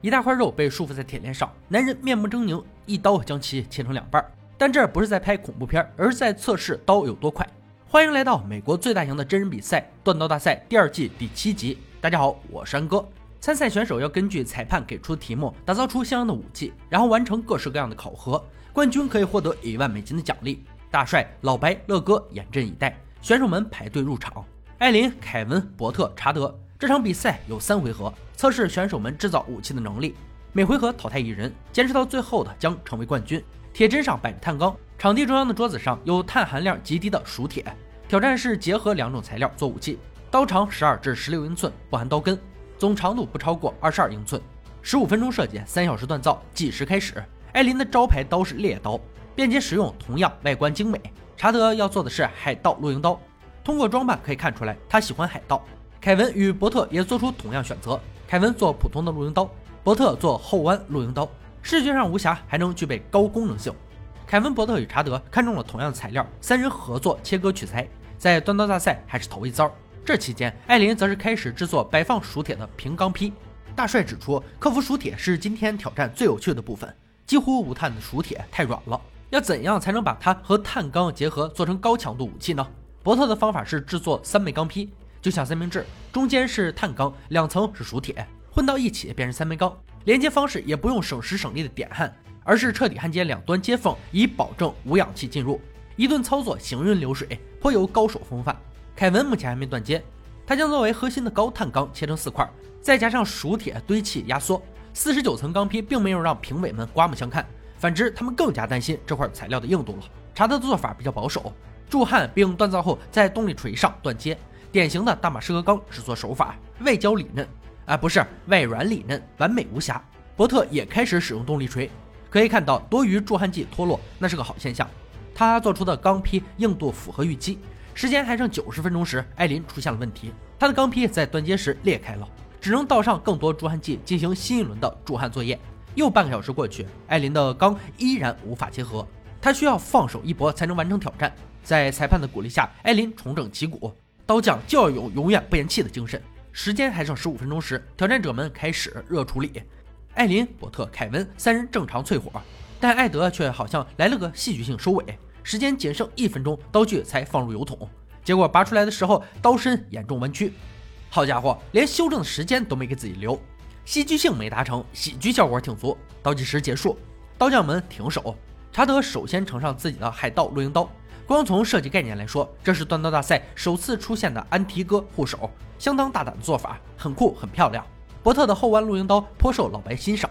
一大块肉被束缚在铁链上，男人面目狰狞，一刀将其切成两半。但这不是在拍恐怖片，而是在测试刀有多快。欢迎来到美国最大型的真人比赛——断刀大赛第二季第七集。大家好，我是安哥。参赛选手要根据裁判给出的题目，打造出相应的武器，然后完成各式各样的考核。冠军可以获得一万美金的奖励。大帅、老白、乐哥严阵以待，选手们排队入场。艾琳、凯文、伯特、查德。这场比赛有三回合，测试选手们制造武器的能力。每回合淘汰一人，坚持到最后的将成为冠军。铁砧上摆着碳钢，场地中央的桌子上有碳含量极低的熟铁。挑战是结合两种材料做武器，刀长十二至十六英寸，不含刀根，总长度不超过二十二英寸。十五分钟设计，三小时锻造，计时开始。艾琳的招牌刀是猎刀，便捷实用，同样外观精美。查德要做的是海盗露营刀，通过装扮可以看出来他喜欢海盗。凯文与伯特也做出同样选择，凯文做普通的露营刀，伯特做后弯露营刀，视觉上无瑕，还能具备高功能性。凯文、伯特与查德看中了同样的材料，三人合作切割取材，在断刀大赛还是头一遭。这期间，艾琳则是开始制作摆放熟铁的平钢坯。大帅指出，克服熟铁是今天挑战最有趣的部分，几乎无碳的熟铁太软了，要怎样才能把它和碳钢结合，做成高强度武器呢？伯特的方法是制作三枚钢坯。就像三明治，中间是碳钢，两层是熟铁，混到一起便是三枚钢。连接方式也不用省时省力的点焊，而是彻底焊接两端接缝，以保证无氧气进入。一顿操作行云流水，颇有高手风范。凯文目前还没断接，他将作为核心的高碳钢切成四块，再加上熟铁堆砌压缩。四十九层钢坯并没有让评委们刮目相看，反之，他们更加担心这块材料的硬度了。查德的做法比较保守，铸焊并锻造后，在动力锤上断接。典型的大马士革钢制作手法，外焦里嫩，啊不是外软里嫩，完美无瑕。伯特也开始使用动力锤，可以看到多余铸焊剂脱落，那是个好现象。他做出的钢坯硬度符合预期。时间还剩九十分钟时，艾琳出现了问题，他的钢坯在断接时裂开了，只能倒上更多铸焊剂进行新一轮的铸焊作业。又半个小时过去，艾琳的钢依然无法结合，他需要放手一搏才能完成挑战。在裁判的鼓励下，艾琳重整旗鼓。刀匠就要有永远不言弃的精神。时间还剩十五分钟时，挑战者们开始热处理。艾琳、伯特、凯文三人正常淬火，但艾德却好像来了个戏剧性收尾。时间仅剩一分钟，刀具才放入油桶。结果拔出来的时候，刀身严重弯曲。好家伙，连修正的时间都没给自己留，戏剧性没达成，喜剧效果挺足。倒计时结束，刀匠们停手。查德首先呈上自己的海盗露营刀。光从设计概念来说，这是断刀大赛首次出现的安提戈护手，相当大胆的做法，很酷很漂亮。伯特的后弯露营刀颇受老白欣赏，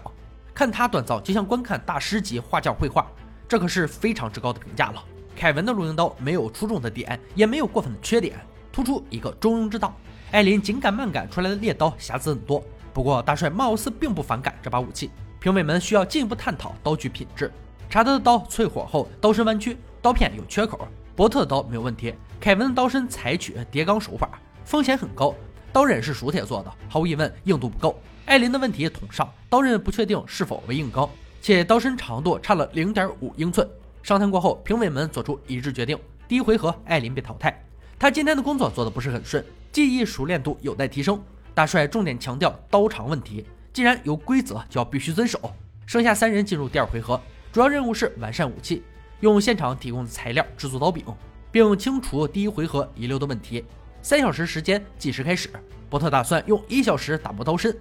看他锻造就像观看大师级画匠绘画，这可是非常之高的评价了。凯文的露营刀没有出众的点，也没有过分的缺点，突出一个中庸之道。艾琳紧赶慢赶出来的猎刀瑕疵很多，不过大帅貌似并不反感这把武器。评委们需要进一步探讨刀具品质。查德的刀淬火后刀身弯曲。刀片有缺口，伯特的刀没有问题。凯文的刀身采取叠钢手法，风险很高。刀刃是熟铁做的，毫无疑问硬度不够。艾琳的问题同上，刀刃不确定是否为硬钢，且刀身长度差了零点五英寸。商谈过后，评委们做出一致决定：第一回合艾琳被淘汰。他今天的工作做得不是很顺，技艺熟练度有待提升。大帅重点强调刀长问题，既然有规则，就要必须遵守。剩下三人进入第二回合，主要任务是完善武器。用现场提供的材料制作刀柄，并清除第一回合遗留的问题。三小时时间计时开始。伯特打算用一小时打磨刀身。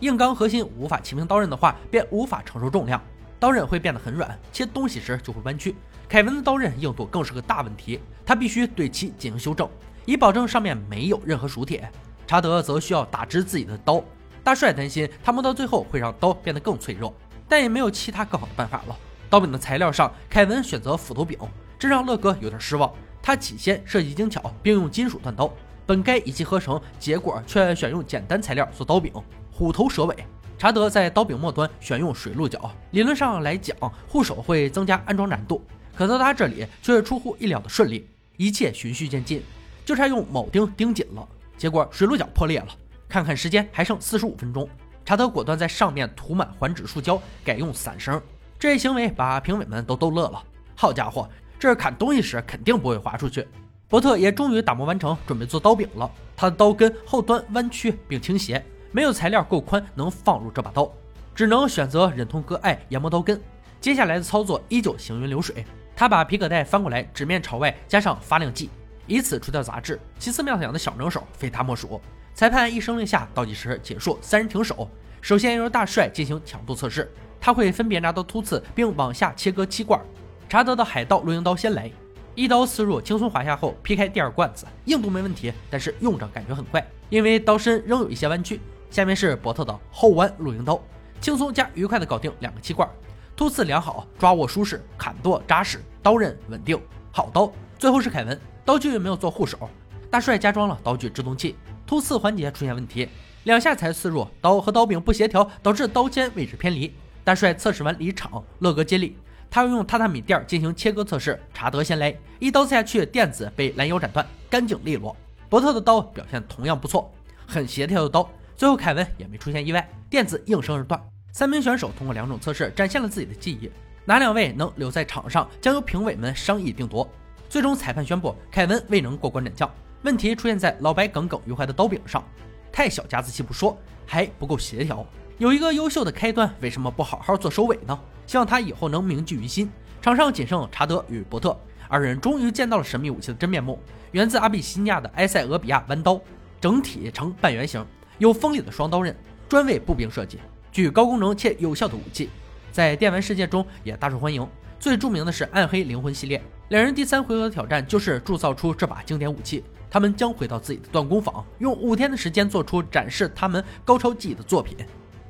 硬钢核心无法齐平刀刃的话，便无法承受重量，刀刃会变得很软，切东西时就会弯曲。凯文的刀刃硬度更是个大问题，他必须对其进行修正，以保证上面没有任何熟铁。查德则需要打直自己的刀。大帅担心他磨到最后会让刀变得更脆弱，但也没有其他更好的办法了。刀柄的材料上，凯文选择斧头柄，这让乐哥有点失望。他起先设计精巧，并用金属锻刀，本该一气呵成，结果却选用简单材料做刀柄，虎头蛇尾。查德在刀柄末端选用水鹿角，理论上来讲，护手会增加安装难度，可到他这里却出乎意料的顺利，一切循序渐进，就差用铆钉钉紧了。结果水鹿角破裂了。看看时间，还剩四十五分钟，查德果断在上面涂满环指树胶，改用散绳。这一行为把评委们都逗乐了。好家伙，这砍东西时肯定不会滑出去。伯特也终于打磨完成，准备做刀柄了。他的刀根后端弯曲并倾斜，没有材料够宽能放入这把刀。只能选择忍痛割爱，研磨刀根。接下来的操作依旧行云流水，他把皮革带翻过来，纸面朝外，加上发亮剂，以此除掉杂质。奇思妙想的小能手非他莫属。裁判一声令下，倒计时结束，三人停手。首先由大帅进行强度测试，他会分别拿到突刺，并往下切割气罐。查德的海盗露营刀先来，一刀刺入，轻松划下后劈开第二罐子，硬度没问题，但是用着感觉很快，因为刀身仍有一些弯曲。下面是伯特的后弯露营刀，轻松加愉快的搞定两个气罐。突刺良好，抓握舒适，砍剁扎实，刀刃稳定，好刀。最后是凯文，刀具没有做护手，大帅加装了刀具制动器，突刺环节出现问题，两下才刺入，刀和刀柄不协调，导致刀尖位置偏离。大帅测试完离场，乐哥接力，他要用榻榻米垫进行切割测试。查德先来，一刀刺下去，垫子被拦腰斩断，干净利落。伯特的刀表现同样不错，很协调的刀。最后凯文也没出现意外，垫子应声而断。三名选手通过两种测试展现了自己的技艺，哪两位能留在场上，将由评委们商议定夺。最终裁判宣布，凯文未能过关斩将。问题出现在老白耿耿于怀的刀柄上，太小家子气不说，还不够协调。有一个优秀的开端，为什么不好好做收尾呢？希望他以后能铭记于心。场上仅剩查德与伯特二人，终于见到了神秘武器的真面目，源自阿比西尼亚的埃塞俄比亚弯刀，整体呈半圆形，有锋利的双刀刃，专为步兵设计。具高功能且有效的武器，在电玩世界中也大受欢迎。最著名的是《暗黑灵魂》系列。两人第三回合的挑战就是铸造出这把经典武器。他们将回到自己的锻工坊，用五天的时间做出展示他们高超技艺的作品。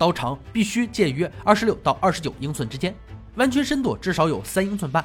刀长必须介于二十六到二十九英寸之间，弯曲深度至少有三英寸半。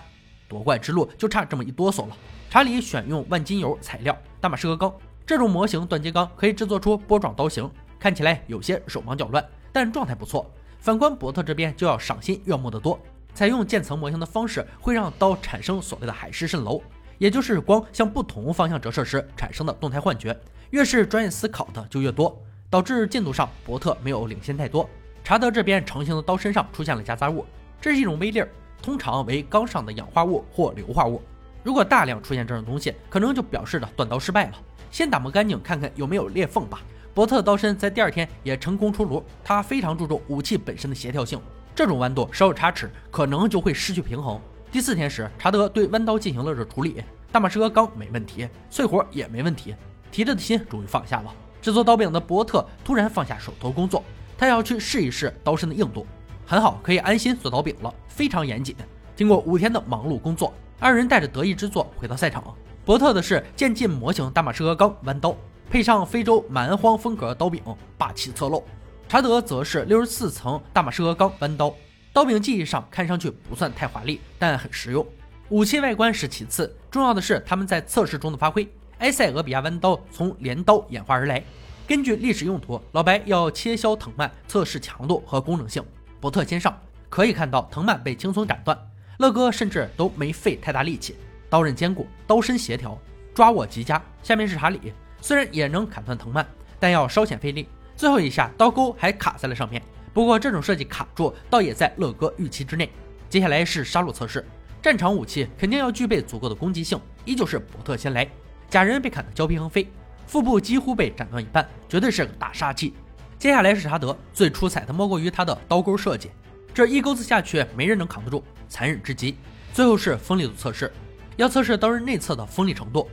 夺冠之路就差这么一哆嗦了。查理选用万金油材料，大马士革钢。这种模型锻接钢可以制作出波状刀型，看起来有些手忙脚乱。但状态不错。反观伯特这边就要赏心悦目的多，采用渐层模型的方式会让刀产生所谓的海市蜃楼，也就是光向不同方向折射时产生的动态幻觉。越是专业思考的就越多，导致进度上伯特没有领先太多。查德这边成型的刀身上出现了夹杂物，这是一种微粒儿，通常为钢上的氧化物或硫化物。如果大量出现这种东西，可能就表示着锻刀失败了。先打磨干净，看看有没有裂缝吧。伯特的刀身在第二天也成功出炉，他非常注重武器本身的协调性，这种弯度稍有差池，可能就会失去平衡。第四天时，查德对弯刀进行了热处理，大马士革钢没问题，淬火也没问题，提着的心终于放下了。制作刀柄的伯特突然放下手头工作，他要去试一试刀身的硬度，很好，可以安心做刀柄了，非常严谨。经过五天的忙碌工作，二人带着得意之作回到赛场。伯特的是渐进模型大马士革钢弯刀。配上非洲蛮荒风格刀柄，霸气侧漏。查德则是六十四层大马士革钢弯刀，刀柄技艺上看上去不算太华丽，但很实用。武器外观是其次，重要的是他们在测试中的发挥。埃塞俄比亚弯刀从镰刀演化而来，根据历史用途，老白要切削藤蔓，测试强度和功能性。伯特先上，可以看到藤蔓被轻松斩断，乐哥甚至都没费太大力气，刀刃坚固，刀身协调，抓握极佳。下面是查理。虽然也能砍断藤蔓，但要稍显费力。最后一下刀钩还卡在了上面，不过这种设计卡住倒也在乐哥预期之内。接下来是杀戮测试，战场武器肯定要具备足够的攻击性，依旧是伯特先来。假人被砍得焦皮横飞，腹部几乎被斩断一半，绝对是个大杀器。接下来是查德，最出彩的莫过于他的刀钩设计，这一钩子下去没人能扛得住，残忍至极。最后是锋利度测试，要测试刀刃内侧的锋利程度。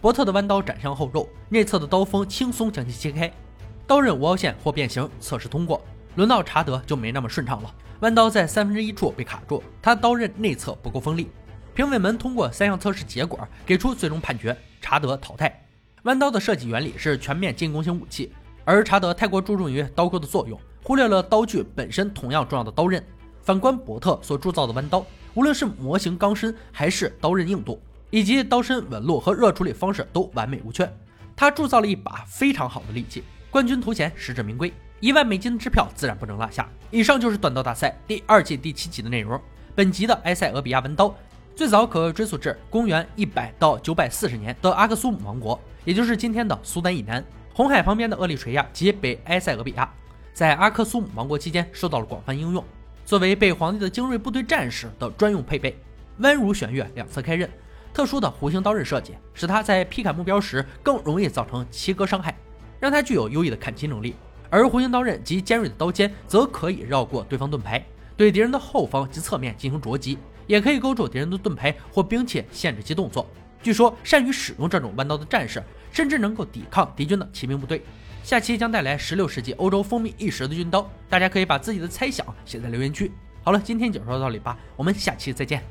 伯特的弯刀斩向后肉，内侧的刀锋轻松将其切开，刀刃无凹陷或变形，测试通过。轮到查德就没那么顺畅了，弯刀在三分之一处被卡住，他刀刃内侧不够锋利。评委们通过三项测试结果给出最终判决：查德淘汰。弯刀的设计原理是全面进攻型武器，而查德太过注重于刀钩的作用，忽略了刀具本身同样重要的刀刃。反观伯特所铸造的弯刀，无论是模型钢身还是刀刃硬度。以及刀身纹路和热处理方式都完美无缺，他铸造了一把非常好的利器，冠军头衔实至名归，一万美金的支票自然不能落下。以上就是短刀大赛第二季第七集的内容。本集的埃塞俄比亚弯刀最早可追溯至公元一百到九百四十年的阿克苏姆王国，也就是今天的苏丹以南、红海旁边的厄立垂亚及北埃塞俄比亚，在阿克苏姆王国期间受到了广泛应用，作为被皇帝的精锐部队战士的专用配备，弯如弦月，两侧开刃。特殊的弧形刀刃设计，使它在劈砍目标时更容易造成切割伤害，让它具有优异的砍击能力。而弧形刀刃及尖锐的刀尖则可以绕过对方盾牌，对敌人的后方及侧面进行啄击，也可以勾住敌人的盾牌或兵器，限制其动作。据说，善于使用这种弯刀的战士，甚至能够抵抗敌军的骑兵部队。下期将带来十六世纪欧洲风靡一时的军刀，大家可以把自己的猜想写在留言区。好了，今天就说到这里吧，我们下期再见。